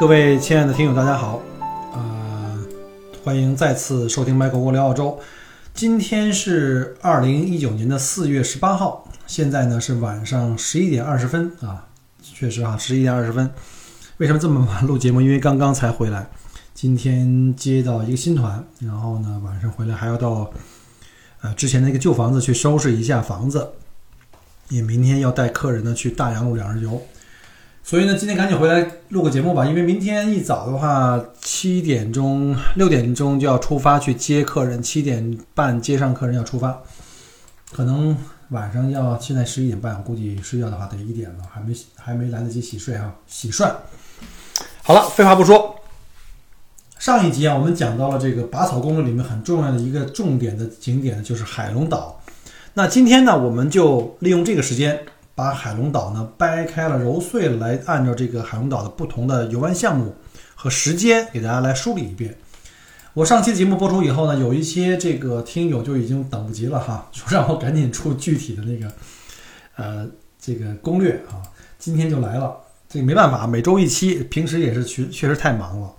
各位亲爱的听友，大家好，呃，欢迎再次收听麦克沃聊澳洲。今天是二零一九年的四月十八号，现在呢是晚上十一点二十分啊，确实啊，十一点二十分。为什么这么晚录节目？因为刚刚才回来，今天接到一个新团，然后呢晚上回来还要到呃之前那个旧房子去收拾一下房子，也明天要带客人呢去大洋路两日游。所以呢，今天赶紧回来录个节目吧，因为明天一早的话，七点钟、六点钟就要出发去接客人，七点半接上客人要出发，可能晚上要现在十一点半，我估计睡觉的话得一点了，还没还没来得及洗睡啊，洗涮。好了，废话不说，上一集啊，我们讲到了这个拔草公路里面很重要的一个重点的景点，就是海龙岛。那今天呢，我们就利用这个时间。把海龙岛呢掰开了揉碎了，来按照这个海龙岛的不同的游玩项目和时间给大家来梳理一遍。我上期节目播出以后呢，有一些这个听友就已经等不及了哈，说让我赶紧出具体的那个呃这个攻略啊。今天就来了，这个没办法，每周一期，平时也是确确实太忙了，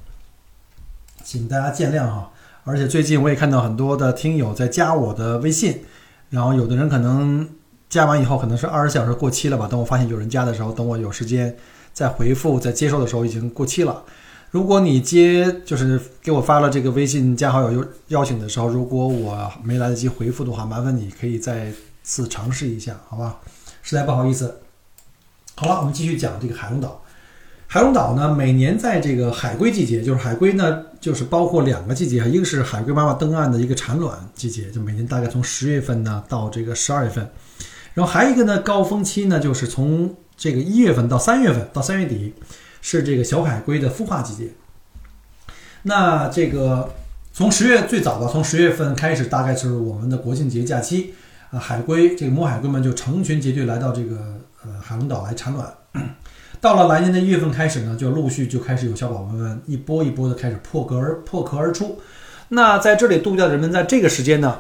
请大家见谅哈。而且最近我也看到很多的听友在加我的微信，然后有的人可能。加完以后可能是二十小时过期了吧？等我发现有人加的时候，等我有时间再回复、再接收的时候，已经过期了。如果你接就是给我发了这个微信加好友邀邀请的时候，如果我没来得及回复的话，麻烦你可以再次尝试一下，好吧？实在不好意思。好了，我们继续讲这个海龙岛。海龙岛呢，每年在这个海龟季节，就是海龟呢，就是包括两个季节，一个是海龟妈妈登岸的一个产卵季节，就每年大概从十月份呢到这个十二月份。然后还有一个呢，高峰期呢，就是从这个一月份到三月份到三月底，是这个小海龟的孵化季节。那这个从十月最早吧，从十月份开始，大概是我们的国庆节假期啊，海龟这个母海龟们就成群结队来到这个呃海龙岛来产卵。到了来年的一月份开始呢，就陆续就开始有小宝宝们一波一波的开始破壳而破壳而出。那在这里度假的人们在这个时间呢？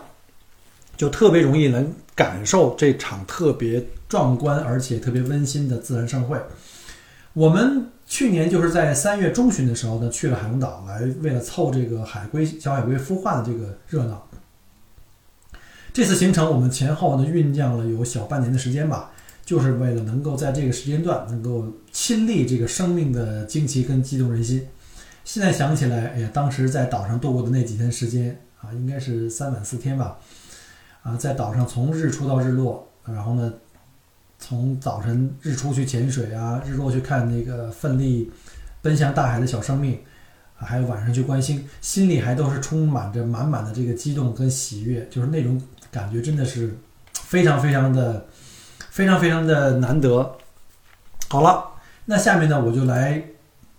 就特别容易能感受这场特别壮观而且特别温馨的自然盛会。我们去年就是在三月中旬的时候呢，去了海龙岛，来为了凑这个海龟小海龟孵化的这个热闹。这次行程我们前后呢酝酿了有小半年的时间吧，就是为了能够在这个时间段能够亲历这个生命的惊奇跟激动人心。现在想起来，哎呀，当时在岛上度过的那几天时间啊，应该是三晚四天吧。啊，在岛上从日出到日落，然后呢，从早晨日出去潜水啊，日落去看那个奋力奔向大海的小生命，还有晚上去观星，心里还都是充满着满满的这个激动跟喜悦，就是那种感觉真的是非常非常的非常非常的难得。好了，那下面呢，我就来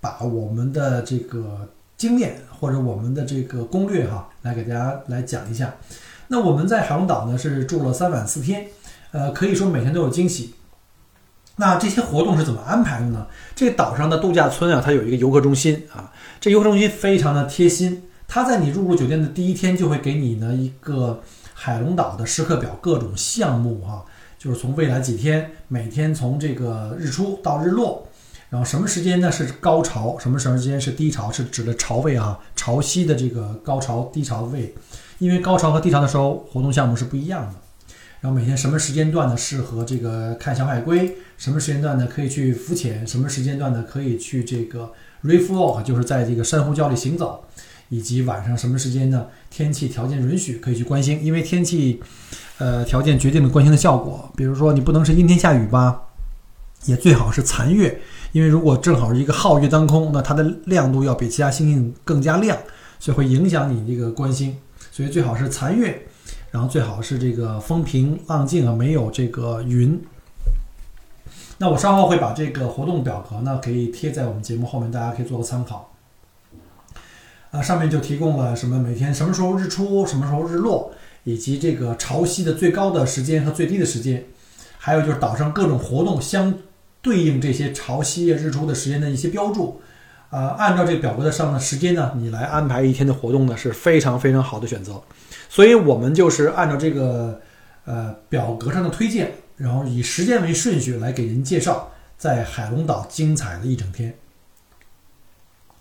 把我们的这个经验或者我们的这个攻略哈，来给大家来讲一下。那我们在海龙岛呢是住了三晚四天，呃，可以说每天都有惊喜。那这些活动是怎么安排的呢？这岛上的度假村啊，它有一个游客中心啊，这游客中心非常的贴心，它在你入住酒店的第一天就会给你呢一个海龙岛的时刻表，各种项目哈，就是从未来几天，每天从这个日出到日落，然后什么时间呢是高潮，什么什么时间是低潮，是指的潮位啊，潮汐的这个高潮低潮位。因为高潮和低潮的时候，活动项目是不一样的。然后每天什么时间段呢适合这个看小海龟？什么时间段呢可以去浮潜？什么时间段呢可以去这个 reef walk，就是在这个珊瑚礁里行走？以及晚上什么时间呢？天气条件允许可以去观星？因为天气，呃，条件决定了观星的效果。比如说你不能是阴天下雨吧，也最好是残月，因为如果正好是一个皓月当空，那它的亮度要比其他星星更加亮，所以会影响你这个观星。所以最好是残月，然后最好是这个风平浪静啊，没有这个云。那我稍后会把这个活动表格呢，可以贴在我们节目后面，大家可以做个参考。啊，上面就提供了什么每天什么时候日出，什么时候日落，以及这个潮汐的最高的时间和最低的时间，还有就是岛上各种活动相对应这些潮汐啊日出的时间的一些标注。啊，按照这表格的上的时间呢，你来安排一天的活动呢，是非常非常好的选择。所以我们就是按照这个呃表格上的推荐，然后以时间为顺序来给您介绍在海龙岛精彩的一整天。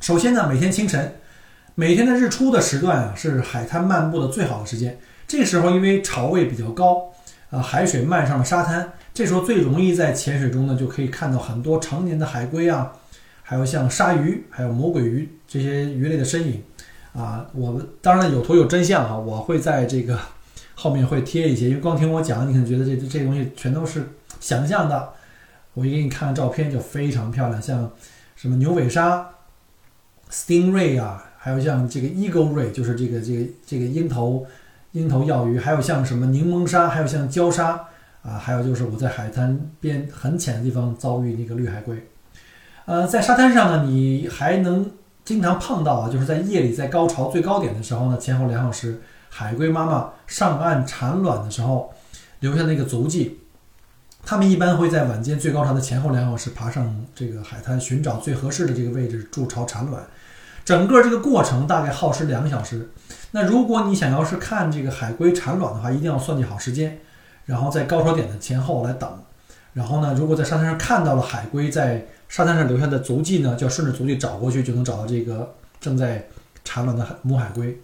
首先呢，每天清晨，每天的日出的时段啊，是海滩漫步的最好的时间。这时候因为潮位比较高，啊，海水漫上了沙滩，这时候最容易在潜水中呢就可以看到很多成年的海龟啊。还有像鲨鱼，还有魔鬼鱼这些鱼类的身影，啊，我们当然有图有真相哈，我会在这个后面会贴一些，因为光听我讲，你可能觉得这这东西全都是想象的。我一给你看照片，就非常漂亮，像什么牛尾鲨、stingray 啊，还有像这个 eagle ray，就是这个这个这个鹰头鹰头药鱼，还有像什么柠檬鲨，还有像礁鲨啊，还有就是我在海滩边很浅的地方遭遇那个绿海龟。呃，在沙滩上呢，你还能经常碰到啊，就是在夜里在高潮最高点的时候呢，前后两小时，海龟妈妈上岸产卵的时候留下那个足迹。它们一般会在晚间最高潮的前后两小时爬上这个海滩，寻找最合适的这个位置筑巢产卵。整个这个过程大概耗时两个小时。那如果你想要是看这个海龟产卵的话，一定要算计好时间，然后在高潮点的前后来等。然后呢，如果在沙滩上看到了海龟在沙滩上留下的足迹呢，就要顺着足迹找过去，就能找到这个正在产卵的母海龟。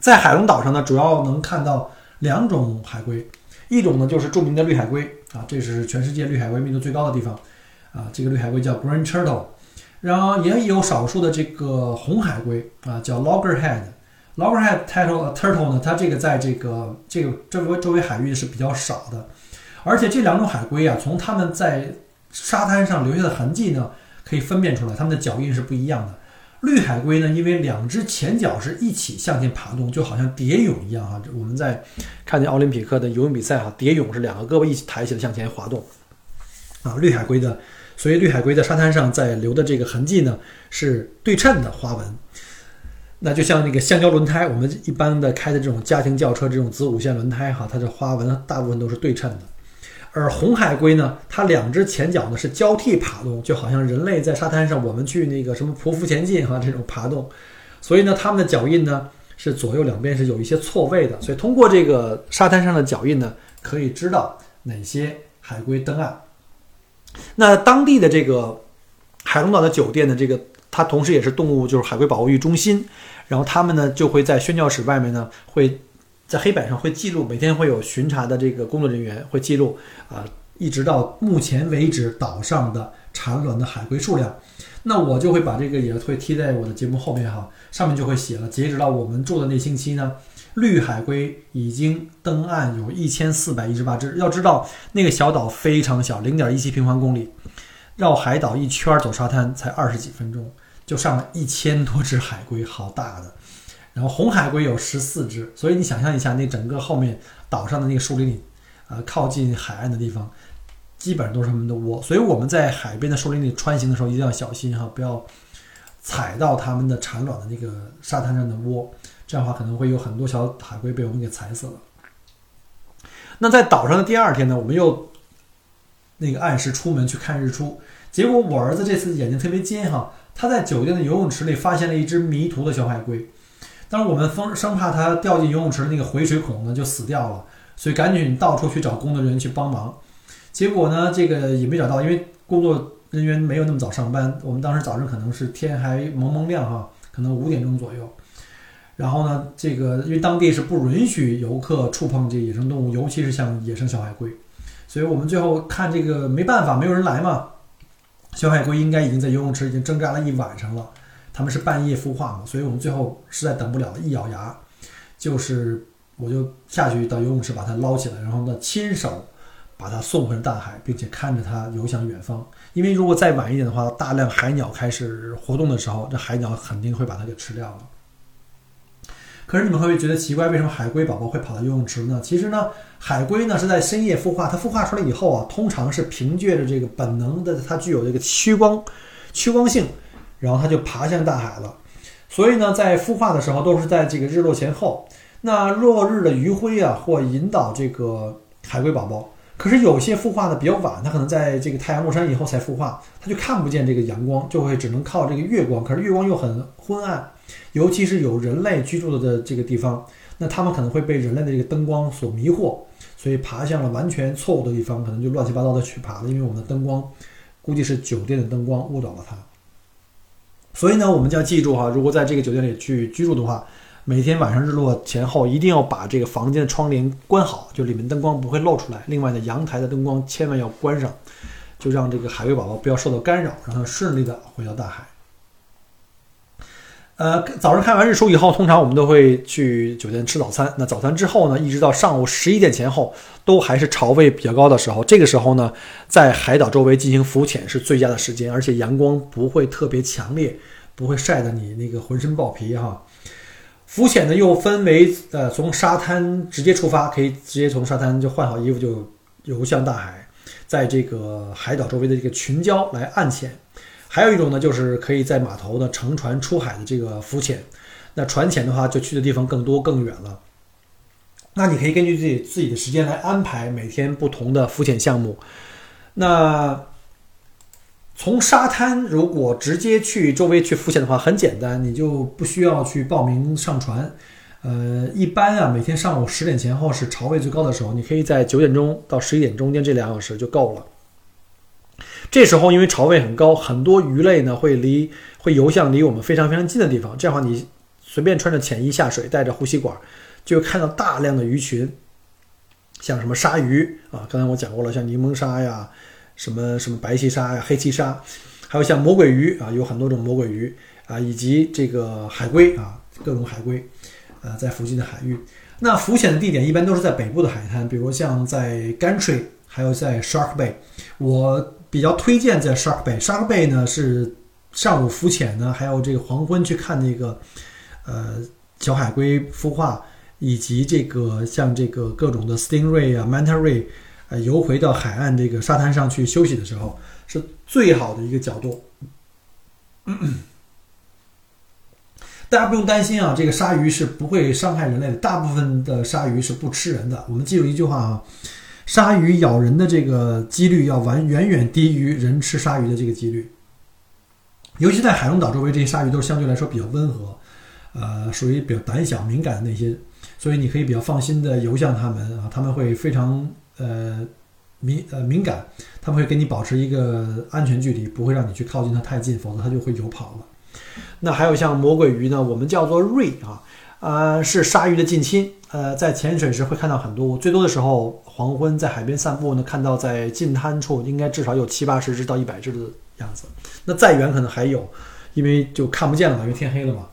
在海龙岛上呢，主要能看到两种海龟，一种呢就是著名的绿海龟啊，这是全世界绿海龟密度最高的地方啊，这个绿海龟叫 Green Turtle，然后也有少数的这个红海龟啊，叫 Loggerhead。Loggerhead Turtle Turtle 呢，它这个在这个这个周围周围海域是比较少的，而且这两种海龟啊，从它们在沙滩上留下的痕迹呢，可以分辨出来，它们的脚印是不一样的。绿海龟呢，因为两只前脚是一起向前爬动，就好像蝶泳一样哈。我们在看见奥林匹克的游泳比赛哈，蝶泳是两个胳膊一起抬起来向前滑动啊。绿海龟的，所以绿海龟在沙滩上在留的这个痕迹呢，是对称的花纹。那就像那个橡胶轮胎，我们一般的开的这种家庭轿车这种子午线轮胎哈，它的花纹大部分都是对称的。而红海龟呢，它两只前脚呢是交替爬动，就好像人类在沙滩上，我们去那个什么匍匐前进哈，这种爬动。所以呢，它们的脚印呢是左右两边是有一些错位的。所以通过这个沙滩上的脚印呢，可以知道哪些海龟登岸。那当地的这个海龙岛的酒店的这个，它同时也是动物就是海龟保护育中心，然后他们呢就会在宣教室外面呢会。在黑板上会记录，每天会有巡查的这个工作人员会记录啊，一直到目前为止岛上的产卵的海龟数量。那我就会把这个也会贴在我的节目后面哈，上面就会写了，截止到我们住的那星期呢，绿海龟已经登岸有一千四百一十八只。要知道那个小岛非常小，零点一七平方公里，绕海岛一圈走沙滩才二十几分钟，就上了一千多只海龟，好大的。然后红海龟有十四只，所以你想象一下，那整个后面岛上的那个树林里，呃，靠近海岸的地方，基本上都是它们的窝。所以我们在海边的树林里穿行的时候，一定要小心哈，不要踩到它们的产卵的那个沙滩上的窝，这样的话可能会有很多小海龟被我们给踩死了。那在岛上的第二天呢，我们又那个按时出门去看日出，结果我儿子这次眼睛特别尖哈，他在酒店的游泳池里发现了一只迷途的小海龟。但是我们生生怕它掉进游泳池那个回水孔呢，就死掉了，所以赶紧到处去找工作人员去帮忙。结果呢，这个也没找到，因为工作人员没有那么早上班。我们当时早上可能是天还蒙蒙亮哈，可能五点钟左右。然后呢，这个因为当地是不允许游客触碰这野生动物，尤其是像野生小海龟，所以我们最后看这个没办法，没有人来嘛。小海龟应该已经在游泳池已经挣扎了一晚上了。他们是半夜孵化嘛，所以我们最后实在等不了了，一咬牙，就是我就下去到游泳池把它捞起来，然后呢亲手把它送回大海，并且看着它游向远方。因为如果再晚一点的话，大量海鸟开始活动的时候，这海鸟肯定会把它给吃掉了。可是你们会不会觉得奇怪，为什么海龟宝宝会跑到游泳池呢？其实呢，海龟呢是在深夜孵化，它孵化出来以后啊，通常是凭借着这个本能的，它具有这个趋光趋光性，然后它就爬向大海了。所以呢，在孵化的时候都是在这个日落前后。那落日的余晖啊，或引导这个海龟宝宝。可是有些孵化的比较晚，它可能在这个太阳落山以后才孵化，它就看不见这个阳光，就会只能靠这个月光。可是月光又很昏暗，尤其是有人类居住的这个地方，那它们可能会被人类的这个灯光所迷惑，所以爬向了完全错误的地方，可能就乱七八糟的去爬了。因为我们的灯光估计是酒店的灯光误导了它。所以呢，我们就要记住哈，如果在这个酒店里去居住的话。每天晚上日落前后，一定要把这个房间的窗帘关好，就里面灯光不会漏出来。另外呢，阳台的灯光千万要关上，就让这个海龟宝宝不要受到干扰，让它顺利的回到大海。呃，早上看完日出以后，通常我们都会去酒店吃早餐。那早餐之后呢，一直到上午十一点前后，都还是潮位比较高的时候。这个时候呢，在海岛周围进行浮潜是最佳的时间，而且阳光不会特别强烈，不会晒得你那个浑身爆皮哈。浮潜呢，又分为呃，从沙滩直接出发，可以直接从沙滩就换好衣服就游向大海，在这个海岛周围的这个群礁来岸潜；还有一种呢，就是可以在码头呢乘船出海的这个浮潜。那船潜的话，就去的地方更多更远了。那你可以根据自己自己的时间来安排每天不同的浮潜项目。那。从沙滩如果直接去周围去浮潜的话，很简单，你就不需要去报名上船。呃，一般啊，每天上午十点前后是潮位最高的时候，你可以在九点钟到十一点中间这两小时就够了。这时候因为潮位很高，很多鱼类呢会离会游向离我们非常非常近的地方。这样的话，你随便穿着潜衣下水，带着呼吸管，就会看到大量的鱼群，像什么鲨鱼啊，刚才我讲过了，像柠檬鲨呀。什么什么白鳍鲨呀、黑鳍鲨，还有像魔鬼鱼啊，有很多种魔鬼鱼啊，以及这个海龟啊，各种海龟，呃，在附近的海域。那浮潜的地点一般都是在北部的海滩，比如像在 Gantry，还有在 Shark Bay。我比较推荐在 Shark Bay。Shark Bay 呢是上午浮潜呢，还有这个黄昏去看那个呃小海龟孵化，以及这个像这个各种的 Stingray 啊、Manta Ray。呃，游回到海岸这个沙滩上去休息的时候，是最好的一个角度。大家不用担心啊，这个鲨鱼是不会伤害人类的。大部分的鲨鱼是不吃人的。我们记住一句话啊，鲨鱼咬人的这个几率要完远远低于人吃鲨鱼的这个几率。尤其在海龙岛周围，这些鲨鱼都是相对来说比较温和，呃，属于比较胆小敏感的那些，所以你可以比较放心的游向它们啊，他们会非常。呃，敏呃敏感，他们会跟你保持一个安全距离，不会让你去靠近它太近，否则它就会游跑了。那还有像魔鬼鱼呢，我们叫做瑞啊，呃，是鲨鱼的近亲。呃，在潜水时会看到很多，最多的时候黄昏在海边散步呢，看到在近滩处应该至少有七八十只到一百只的样子。那再远可能还有，因为就看不见了嘛，因为天黑了嘛。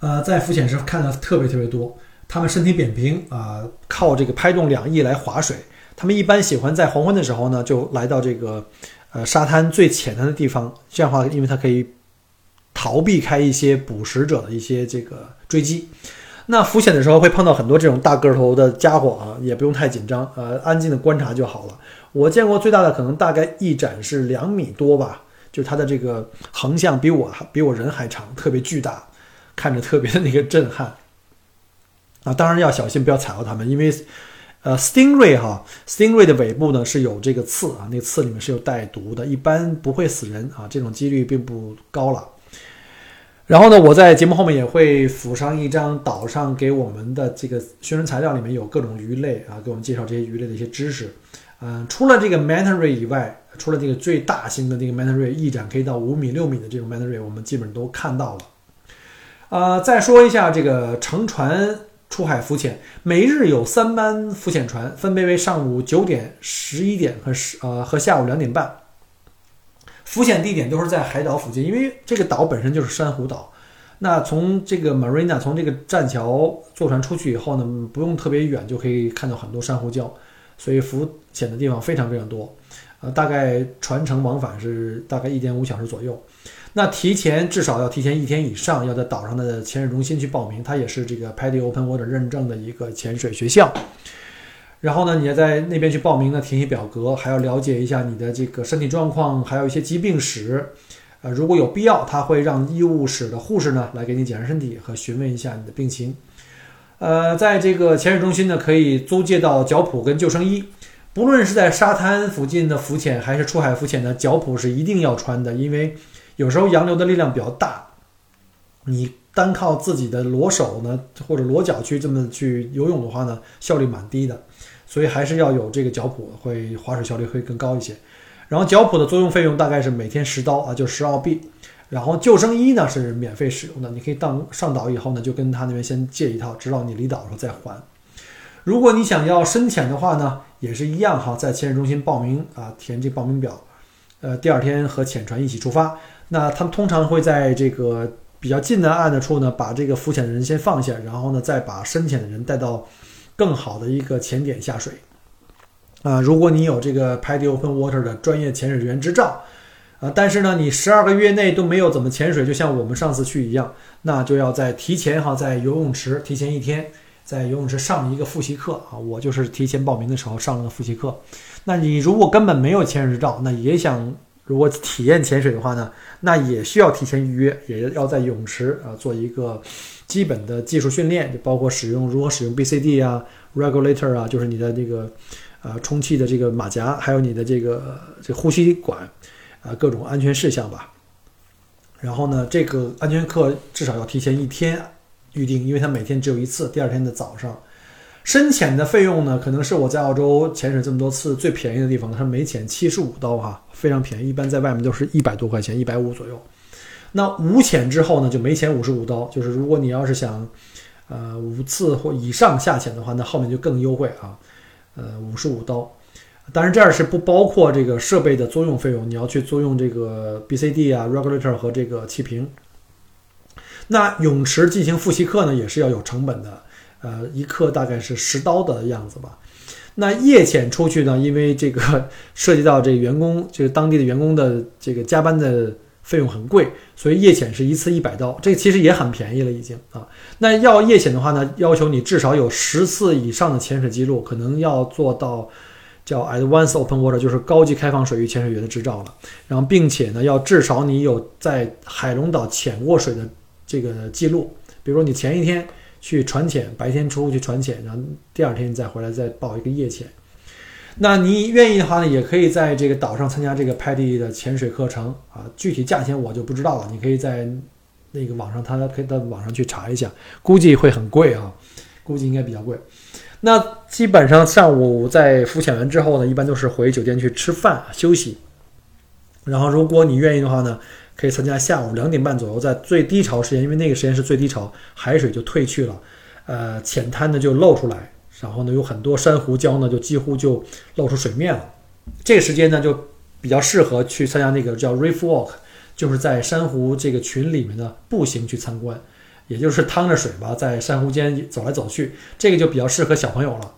呃，在浮潜时看的特别特别多。它们身体扁平啊，靠这个拍动两翼来划水。它们一般喜欢在黄昏的时候呢，就来到这个呃沙滩最浅滩的地方。这样的话，因为它可以逃避开一些捕食者的一些这个追击。那浮潜的时候会碰到很多这种大个头的家伙啊，也不用太紧张，呃，安静的观察就好了。我见过最大的可能大概一展是两米多吧，就它的这个横向比我比我人还长，特别巨大，看着特别的那个震撼。啊，当然要小心，不要踩到它们，因为，呃，stingray 哈，stingray 的尾部呢是有这个刺啊，那个刺里面是有带毒的，一般不会死人啊，这种几率并不高了。然后呢，我在节目后面也会附上一张岛上给我们的这个宣传材料，里面有各种鱼类啊，给我们介绍这些鱼类的一些知识。嗯，除了这个 manta ray 以外，除了这个最大型的那个 manta ray，翼展可以到五米六米的这种 manta ray，我们基本都看到了。呃，再说一下这个乘船。出海浮潜，每日有三班浮潜船，分别为上午九点、十一点和十呃和下午两点半。浮潜地点都是在海岛附近，因为这个岛本身就是珊瑚岛。那从这个 marina，从这个栈桥坐船出去以后呢，不用特别远就可以看到很多珊瑚礁，所以浮潜的地方非常非常多。呃，大概船程往返是大概一点五小时左右。那提前至少要提前一天以上，要在岛上的潜水中心去报名，它也是这个 PADI Open Water 认证的一个潜水学校。然后呢，你要在那边去报名呢，填写表格，还要了解一下你的这个身体状况，还有一些疾病史。呃，如果有必要，他会让医务室的护士呢来给你检查身体和询问一下你的病情。呃，在这个潜水中心呢，可以租借到脚蹼跟救生衣。不论是在沙滩附近的浮潜，还是出海浮潜呢，脚蹼是一定要穿的，因为有时候洋流的力量比较大，你单靠自己的裸手呢或者裸脚去这么去游泳的话呢，效率蛮低的。所以还是要有这个脚蹼，会划水效率会更高一些。然后脚蹼的作用费用大概是每天十刀啊，就十澳币。然后救生衣呢是免费使用的，你可以到上岛以后呢，就跟他那边先借一套，直到你离岛的时候再还。如果你想要深潜的话呢，也是一样哈，在潜水中心报名啊，填这报名表，呃，第二天和潜船一起出发。那他们通常会在这个比较近的岸的处呢，把这个浮潜的人先放下，然后呢，再把深潜的人带到。更好的一个潜点下水，啊，如果你有这个 PADI Open Water 的专业潜水员执照，啊，但是呢，你十二个月内都没有怎么潜水，就像我们上次去一样，那就要在提前哈，在游泳池提前一天，在游泳池上一个复习课啊，我就是提前报名的时候上了个复习课。那你如果根本没有潜水执照，那也想如果体验潜水的话呢，那也需要提前预约，也要在泳池啊做一个。基本的技术训练就包括使用如何使用 BCD 啊，regulator 啊，就是你的这个呃充气的这个马甲，还有你的这个这呼吸管啊，各种安全事项吧。然后呢，这个安全课至少要提前一天预定，因为它每天只有一次，第二天的早上。深潜的费用呢，可能是我在澳洲潜水这么多次最便宜的地方，它每潜七十五刀哈，非常便宜，一般在外面都是一百多块钱，一百五左右。那五潜之后呢，就没潜五十五刀。就是如果你要是想，呃，五次或以上下潜的话，那后面就更优惠啊，呃，五十五刀。当然这儿是不包括这个设备的租用费用，你要去租用这个 BCD 啊、regulator 和这个气瓶。那泳池进行复习课呢，也是要有成本的，呃，一克大概是十刀的样子吧。那夜潜出去呢，因为这个涉及到这员工，这个当地的员工的这个加班的。费用很贵，所以夜潜是一次一百刀，这个其实也很便宜了已经啊。那要夜潜的话呢，要求你至少有十次以上的潜水记录，可能要做到叫 Advanced Open Water，就是高级开放水域潜水员的执照了。然后并且呢，要至少你有在海龙岛潜过水的这个记录，比如说你前一天去船潜，白天出去船潜，然后第二天再回来再报一个夜潜。那你愿意的话呢，也可以在这个岛上参加这个 PADI 的潜水课程啊。具体价钱我就不知道了，你可以在那个网上，他可以到网上去查一下，估计会很贵啊，估计应该比较贵。那基本上上午在浮潜完之后呢，一般都是回酒店去吃饭休息。然后如果你愿意的话呢，可以参加下午两点半左右，在最低潮时间，因为那个时间是最低潮，海水就退去了，呃，浅滩呢就露出来。然后呢，有很多珊瑚礁呢，就几乎就露出水面了。这个时间呢，就比较适合去参加那个叫 Reef Walk，就是在珊瑚这个群里面呢步行去参观，也就是趟着水吧，在珊瑚间走来走去。这个就比较适合小朋友了。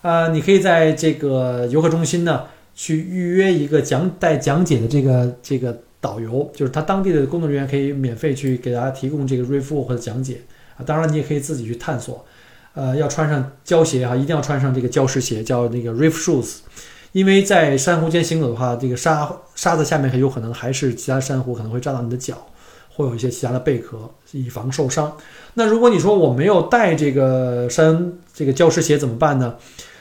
啊，你可以在这个游客中心呢去预约一个讲带讲解的这个这个导游，就是他当地的工作人员可以免费去给大家提供这个 Reef Walk 的讲解啊。当然，你也可以自己去探索。呃，要穿上胶鞋哈，一定要穿上这个礁石鞋，叫那个 reef shoes，因为在珊瑚间行走的话，这个沙沙子下面很有可能还是其他珊瑚，可能会扎到你的脚，会有一些其他的贝壳，以防受伤。那如果你说我没有带这个山这个礁石鞋怎么办呢？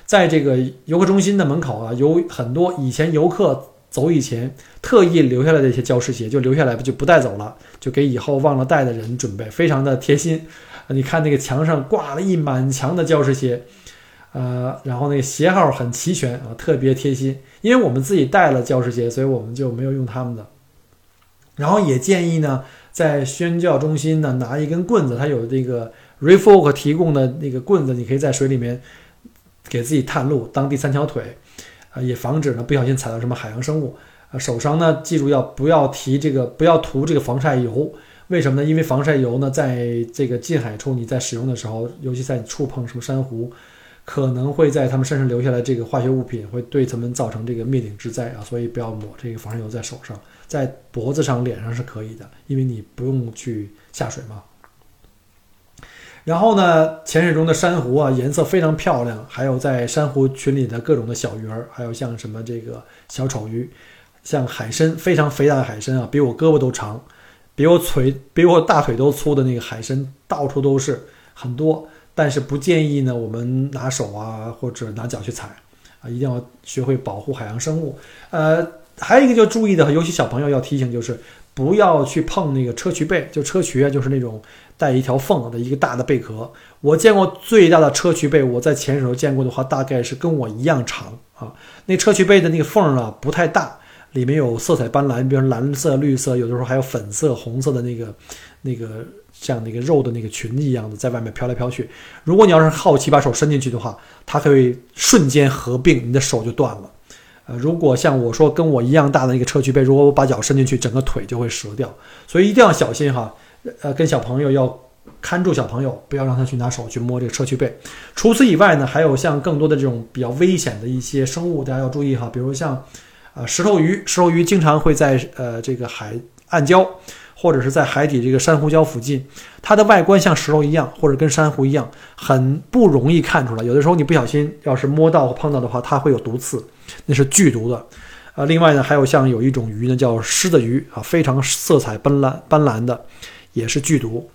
在这个游客中心的门口啊，有很多以前游客走以前特意留下来的一些礁石鞋，就留下来就不带走了，就给以后忘了带的人准备，非常的贴心。你看那个墙上挂了一满墙的教师鞋，呃，然后那个鞋号很齐全啊，特别贴心。因为我们自己带了教师鞋，所以我们就没有用他们的。然后也建议呢，在宣教中心呢拿一根棍子，它有这个 Refolk 提供的那个棍子，你可以在水里面给自己探路，当第三条腿，也防止呢不小心踩到什么海洋生物。啊，手上呢记住要不要提这个，不要涂这个防晒油。为什么呢？因为防晒油呢，在这个近海处你在使用的时候，尤其在你触碰什么珊瑚，可能会在它们身上留下来这个化学物品，会对它们造成这个灭顶之灾啊！所以不要抹这个防晒油在手上，在脖子上、脸上是可以的，因为你不用去下水嘛。然后呢，潜水中的珊瑚啊，颜色非常漂亮，还有在珊瑚群里的各种的小鱼儿，还有像什么这个小丑鱼，像海参，非常肥大的海参啊，比我胳膊都长，比我腿比我大腿都粗的那个海参，到处都是很多。但是不建议呢，我们拿手啊或者拿脚去踩啊，一定要学会保护海洋生物。呃，还有一个就注意的，尤其小朋友要提醒就是。不要去碰那个砗磲贝，就砗磲啊，就是那种带一条缝的一个大的贝壳。我见过最大的砗磲贝，我在潜水时候见过的话，大概是跟我一样长啊。那砗磲贝的那个缝啊不太大，里面有色彩斑斓，比如蓝色、绿色，有的时候还有粉色、红色的那个那个像那个肉的那个裙子一样的在外面飘来飘去。如果你要是好奇把手伸进去的话，它可以瞬间合并，你的手就断了。呃，如果像我说跟我一样大的一个砗磲贝，如果我把脚伸进去，整个腿就会折掉，所以一定要小心哈。呃，跟小朋友要看住小朋友，不要让他去拿手去摸这个砗磲贝。除此以外呢，还有像更多的这种比较危险的一些生物，大家要注意哈。比如像，呃，石头鱼，石头鱼经常会在呃这个海暗礁。或者是在海底这个珊瑚礁附近，它的外观像石头一样，或者跟珊瑚一样，很不容易看出来。有的时候你不小心要是摸到或碰到的话，它会有毒刺，那是剧毒的。呃，另外呢，还有像有一种鱼呢，叫狮子鱼啊，非常色彩斑斓斑斓的，也是剧毒。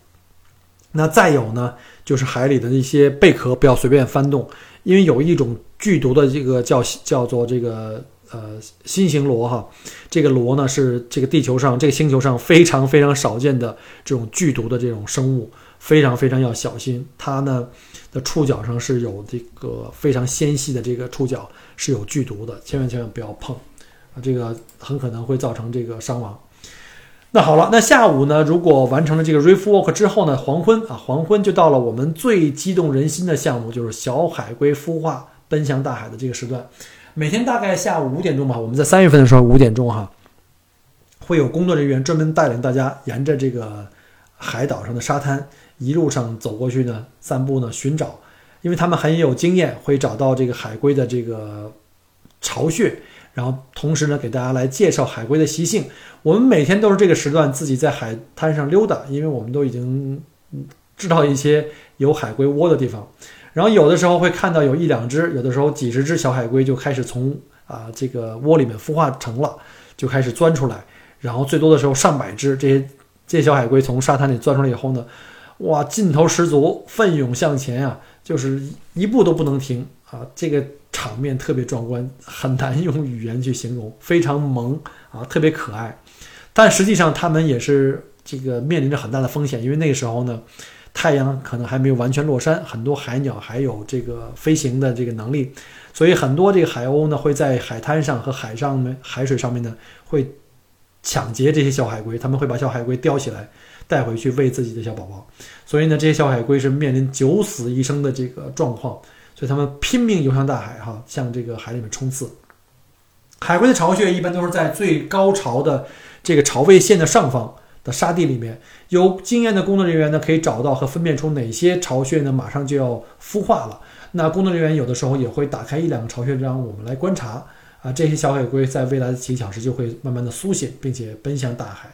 那再有呢，就是海里的那些贝壳不要随便翻动，因为有一种剧毒的这个叫叫做这个。呃，新型螺哈，这个螺呢是这个地球上这个星球上非常非常少见的这种剧毒的这种生物，非常非常要小心。它呢的触角上是有这个非常纤细的这个触角，是有剧毒的，千万千万不要碰啊，这个很可能会造成这个伤亡。那好了，那下午呢，如果完成了这个 reef walk 之后呢，黄昏啊，黄昏就到了我们最激动人心的项目，就是小海龟孵化奔向大海的这个时段。每天大概下午五点钟吧，我们在三月份的时候五点钟哈，会有工作人员专门带领大家沿着这个海岛上的沙滩一路上走过去呢，散步呢寻找，因为他们很有经验，会找到这个海龟的这个巢穴，然后同时呢给大家来介绍海龟的习性。我们每天都是这个时段自己在海滩上溜达，因为我们都已经知道一些有海龟窝的地方。然后有的时候会看到有一两只，有的时候几十只小海龟就开始从啊这个窝里面孵化成了，就开始钻出来。然后最多的时候上百只，这些这些小海龟从沙滩里钻出来以后呢，哇，劲头十足，奋勇向前啊，就是一步都不能停啊！这个场面特别壮观，很难用语言去形容，非常萌啊，特别可爱。但实际上它们也是这个面临着很大的风险，因为那个时候呢。太阳可能还没有完全落山，很多海鸟还有这个飞行的这个能力，所以很多这个海鸥呢会在海滩上和海上面、海水上面呢会抢劫这些小海龟，他们会把小海龟叼起来带回去喂自己的小宝宝，所以呢这些小海龟是面临九死一生的这个状况，所以他们拼命游向大海哈，向这个海里面冲刺。海龟的巢穴一般都是在最高潮的这个潮位线的上方。的沙地里面有经验的工作人员呢，可以找到和分辨出哪些巢穴呢马上就要孵化了。那工作人员有的时候也会打开一两个巢穴，让我们来观察啊。这些小海龟在未来的几个小时就会慢慢的苏醒，并且奔向大海。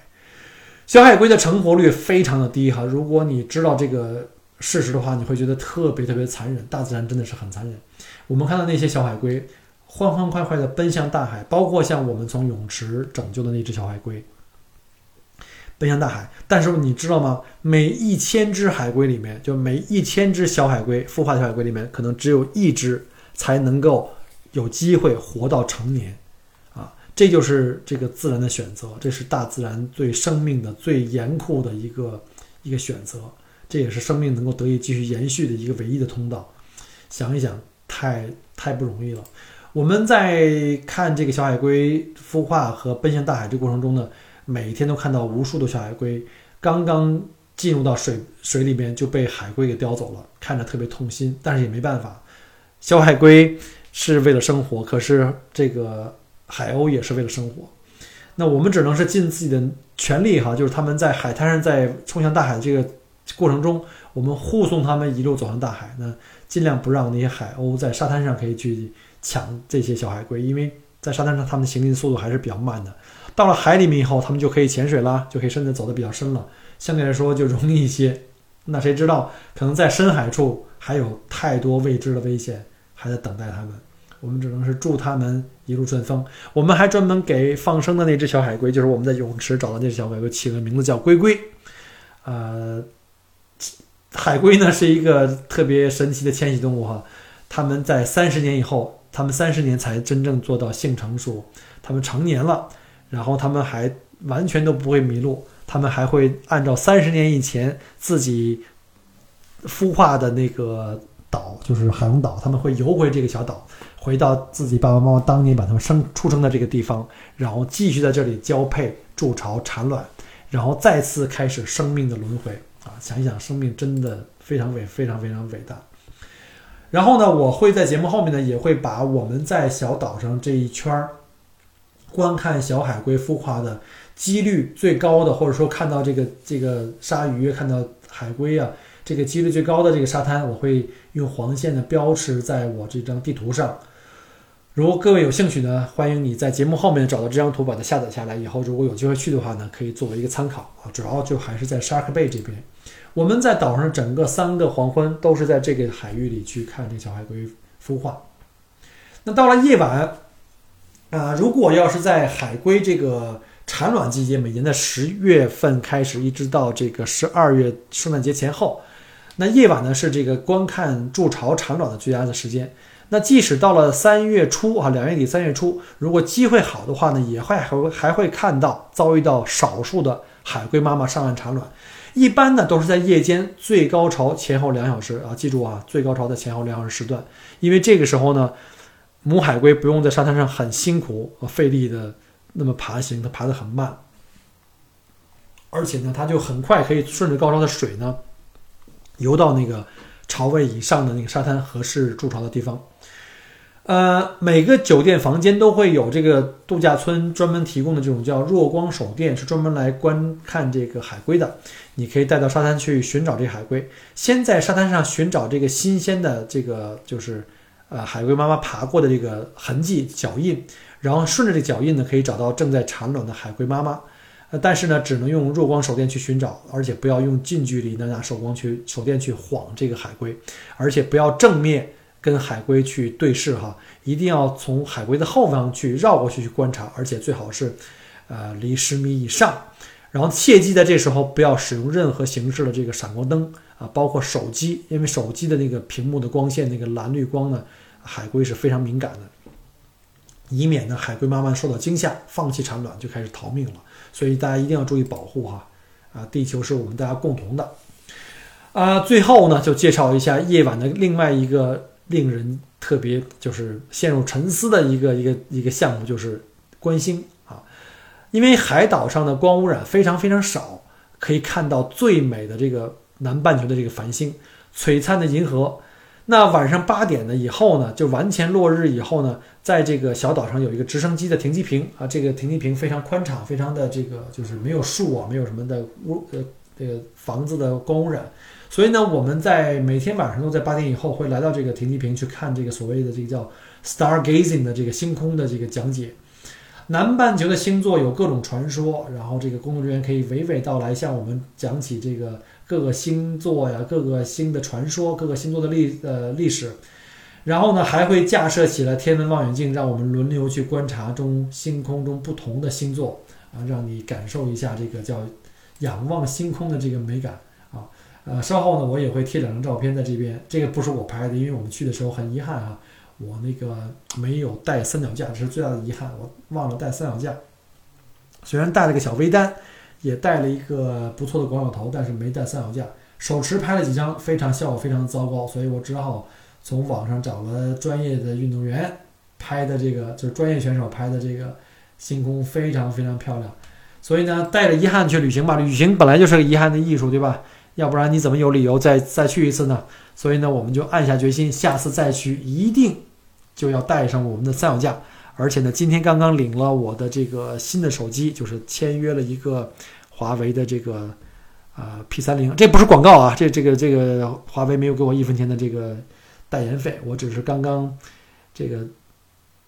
小海龟的成活率非常的低哈。如果你知道这个事实的话，你会觉得特别特别残忍。大自然真的是很残忍。我们看到那些小海龟欢欢快快的奔向大海，包括像我们从泳池拯救的那只小海龟。奔向大海，但是你知道吗？每一千只海龟里面，就每一千只小海龟孵化的小海龟里面，可能只有一只才能够有机会活到成年，啊，这就是这个自然的选择，这是大自然对生命的最严酷的一个一个选择，这也是生命能够得以继续延续的一个唯一的通道。想一想，太太不容易了。我们在看这个小海龟孵化和奔向大海这过程中呢。每天都看到无数的小海龟，刚刚进入到水水里面就被海龟给叼走了，看着特别痛心，但是也没办法。小海龟是为了生活，可是这个海鸥也是为了生活。那我们只能是尽自己的全力哈，就是他们在海滩上在冲向大海这个过程中，我们护送他们一路走向大海。那尽量不让那些海鸥在沙滩上可以去抢这些小海龟，因为在沙滩上它们的行进速度还是比较慢的。到了海里面以后，它们就可以潜水啦，就可以甚至走得比较深了，相对来说就容易一些。那谁知道，可能在深海处还有太多未知的危险还在等待他们。我们只能是祝他们一路顺风。我们还专门给放生的那只小海龟，就是我们在泳池找到那只小海龟，起了名字叫龟龟。呃，海龟呢是一个特别神奇的迁徙动物哈，它们在三十年以后，他们三十年才真正做到性成熟，他们成年了，然后他们还完全都不会迷路，他们还会按照三十年以前自己孵化的那个岛，就是海龙岛，他们会游回这个小岛。回到自己爸爸妈妈当年把他们生出生的这个地方，然后继续在这里交配、筑巢、产卵，然后再次开始生命的轮回啊！想一想，生命真的非常伟、非常非常伟大。然后呢，我会在节目后面呢，也会把我们在小岛上这一圈儿观看小海龟孵化的几率最高的，或者说看到这个这个鲨鱼、看到海龟啊，这个几率最高的这个沙滩，我会用黄线的标识在我这张地图上。如果各位有兴趣呢，欢迎你在节目后面找到这张图，把它下载下来。以后如果有机会去的话呢，可以作为一个参考啊。主要就还是在 Shark Bay 这边。我们在岛上整个三个黄昏都是在这个海域里去看这小海龟孵化。那到了夜晚，啊，如果要是在海龟这个产卵季节，每年的十月份开始，一直到这个十二月圣诞节前后，那夜晚呢是这个观看筑巢产卵的最佳的时间。那即使到了三月初啊，两月底三月初，如果机会好的话呢，也会还会还会看到遭遇到少数的海龟妈妈上岸产卵。一般呢都是在夜间最高潮前后两小时啊，记住啊，最高潮的前后两小时时段，因为这个时候呢，母海龟不用在沙滩上很辛苦和费力的那么爬行，它爬得很慢，而且呢，它就很快可以顺着高潮的水呢游到那个潮位以上的那个沙滩合适筑巢的地方。呃，每个酒店房间都会有这个度假村专门提供的这种叫弱光手电，是专门来观看这个海龟的。你可以带到沙滩去寻找这海龟，先在沙滩上寻找这个新鲜的这个就是呃海龟妈妈爬过的这个痕迹脚印，然后顺着这脚印呢，可以找到正在产卵的海龟妈妈。呃，但是呢，只能用弱光手电去寻找，而且不要用近距离的拿手光去手电去晃这个海龟，而且不要正面。跟海龟去对视哈，一定要从海龟的后方去绕过去去观察，而且最好是，呃，离十米以上。然后切记在这时候不要使用任何形式的这个闪光灯啊，包括手机，因为手机的那个屏幕的光线那个蓝绿光呢，海龟是非常敏感的，以免呢海龟妈妈受到惊吓，放弃产卵就开始逃命了。所以大家一定要注意保护哈，啊，地球是我们大家共同的。啊，最后呢就介绍一下夜晚的另外一个。令人特别就是陷入沉思的一个一个一个项目，就是观星啊，因为海岛上的光污染非常非常少，可以看到最美的这个南半球的这个繁星，璀璨的银河。那晚上八点呢以后呢，就完全落日以后呢，在这个小岛上有一个直升机的停机坪啊，这个停机坪非常宽敞，非常的这个就是没有树啊，没有什么的污呃这个房子的光污染。所以呢，我们在每天晚上都在八点以后会来到这个停机坪去看这个所谓的这个叫 star gazing 的这个星空的这个讲解。南半球的星座有各种传说，然后这个工作人员可以娓娓道来，向我们讲起这个各个星座呀、各个星的传说、各个星座的历呃历史。然后呢，还会架设起了天文望远镜，让我们轮流去观察中星空中不同的星座啊，让你感受一下这个叫仰望星空的这个美感。呃，稍后呢，我也会贴两张照片在这边。这个不是我拍的，因为我们去的时候很遗憾啊，我那个没有带三脚架，这是最大的遗憾，我忘了带三脚架。虽然带了个小微单，也带了一个不错的广角头，但是没带三脚架。手持拍了几张，非常效果非常糟糕，所以我只好从网上找了专业的运动员拍的这个，就是专业选手拍的这个星空，非常非常漂亮。所以呢，带着遗憾去旅行吧，旅行本来就是个遗憾的艺术，对吧？要不然你怎么有理由再再去一次呢？所以呢，我们就暗下决心，下次再去一定就要带上我们的三脚架。而且呢，今天刚刚领了我的这个新的手机，就是签约了一个华为的这个呃 P 三零，这不是广告啊，这这个这个华为没有给我一分钱的这个代言费，我只是刚刚这个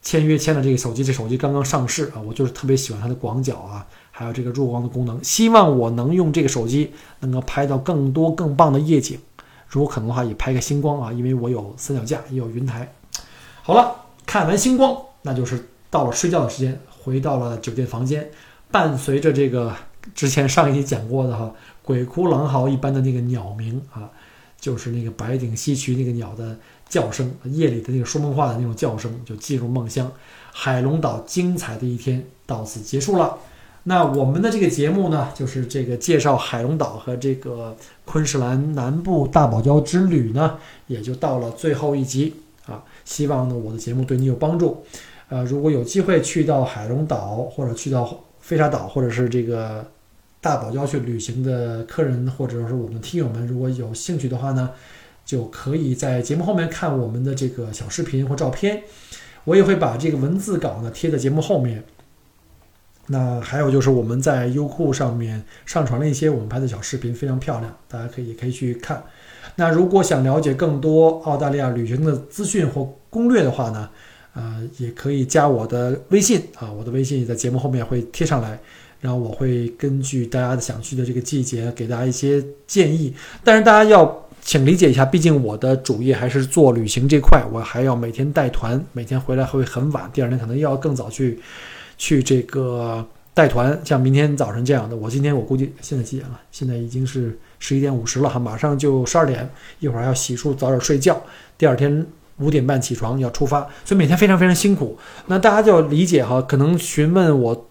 签约签了这个手机，这手机刚刚上市啊，我就是特别喜欢它的广角啊，还有这个弱光的功能，希望我能用这个手机能够拍到更多更棒的夜景，如果可能的话也拍个星光啊，因为我有三脚架也有云台。好了，看完星光，那就是到了睡觉的时间，回到了酒店房间，伴随着这个之前上一集讲过的哈。鬼哭狼嚎一般的那个鸟鸣啊，就是那个白顶西渠那个鸟的叫声，夜里的那个说梦话的那种叫声，就进入梦乡。海龙岛精彩的一天到此结束了。那我们的这个节目呢，就是这个介绍海龙岛和这个昆士兰南部大堡礁之旅呢，也就到了最后一集啊。希望呢我的节目对你有帮助。呃，如果有机会去到海龙岛或者去到飞沙岛，或者是这个。大堡礁去旅行的客人，或者是我们听友们，如果有兴趣的话呢，就可以在节目后面看我们的这个小视频或照片。我也会把这个文字稿呢贴在节目后面。那还有就是我们在优酷上面上传了一些我们拍的小视频，非常漂亮，大家可以可以去看。那如果想了解更多澳大利亚旅行的资讯或攻略的话呢，呃，也可以加我的微信啊，我的微信也在节目后面会贴上来。然后我会根据大家的想去的这个季节，给大家一些建议。但是大家要请理解一下，毕竟我的主业还是做旅行这块，我还要每天带团，每天回来会很晚，第二天可能又要更早去去这个带团。像明天早晨这样的，我今天我估计现在几点了？现在已经是十一点五十了哈，马上就十二点，一会儿要洗漱，早点睡觉，第二天五点半起床要出发，所以每天非常非常辛苦。那大家就要理解哈，可能询问我。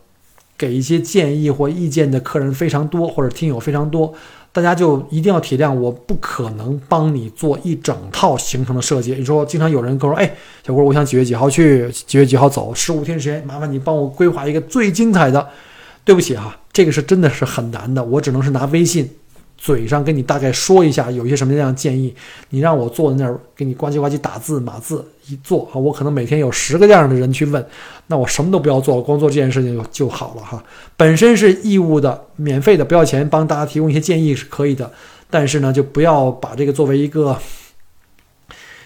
给一些建议或意见的客人非常多，或者听友非常多，大家就一定要体谅，我不可能帮你做一整套行程的设计。你说，经常有人跟我说：“哎，小郭，我想几月几号去，几月几号走，十五天时间，麻烦你帮我规划一个最精彩的。”对不起哈，这个是真的是很难的，我只能是拿微信。嘴上跟你大概说一下，有一些什么样的建议，你让我坐在那儿给你呱唧呱唧打字码字一做啊，我可能每天有十个这样的人去问，那我什么都不要做，光做这件事情就就好了哈。本身是义务的、免费的，不要钱，帮大家提供一些建议是可以的，但是呢，就不要把这个作为一个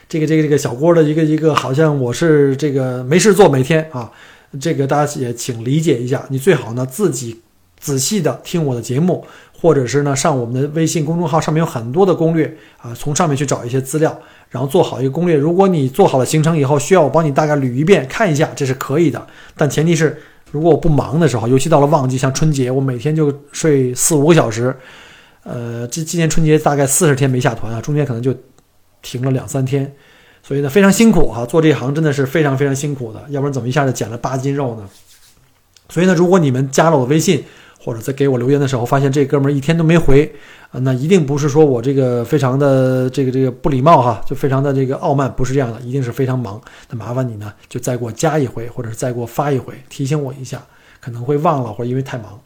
这个这个这个小郭的一个一个，好像我是这个没事做每天啊，这个大家也请理解一下，你最好呢自己仔细的听我的节目。或者是呢，上我们的微信公众号，上面有很多的攻略啊，从上面去找一些资料，然后做好一个攻略。如果你做好了行程以后，需要我帮你大概捋一遍看一下，这是可以的。但前提是，如果我不忙的时候，尤其到了旺季，像春节，我每天就睡四五个小时。呃，这今年春节大概四十天没下团啊，中间可能就停了两三天，所以呢非常辛苦哈，做这一行真的是非常非常辛苦的，要不然怎么一下子减了八斤肉呢？所以呢，如果你们加了我微信。或者在给我留言的时候，发现这哥们儿一天都没回，啊，那一定不是说我这个非常的这个这个不礼貌哈，就非常的这个傲慢，不是这样的，一定是非常忙。那麻烦你呢，就再给我加一回，或者是再给我发一回，提醒我一下，可能会忘了，或者因为太忙，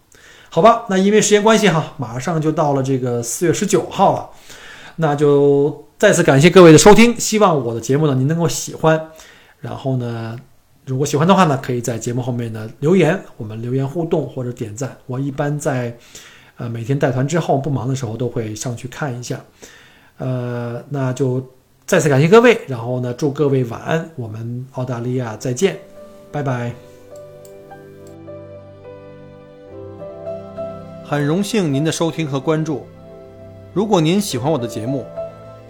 好吧？那因为时间关系哈，马上就到了这个四月十九号了，那就再次感谢各位的收听，希望我的节目呢您能够喜欢，然后呢。如果喜欢的话呢，可以在节目后面呢留言，我们留言互动或者点赞。我一般在，呃每天带团之后不忙的时候都会上去看一下。呃，那就再次感谢各位，然后呢祝各位晚安，我们澳大利亚再见，拜拜。很荣幸您的收听和关注。如果您喜欢我的节目，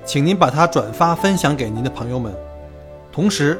请您把它转发分享给您的朋友们，同时。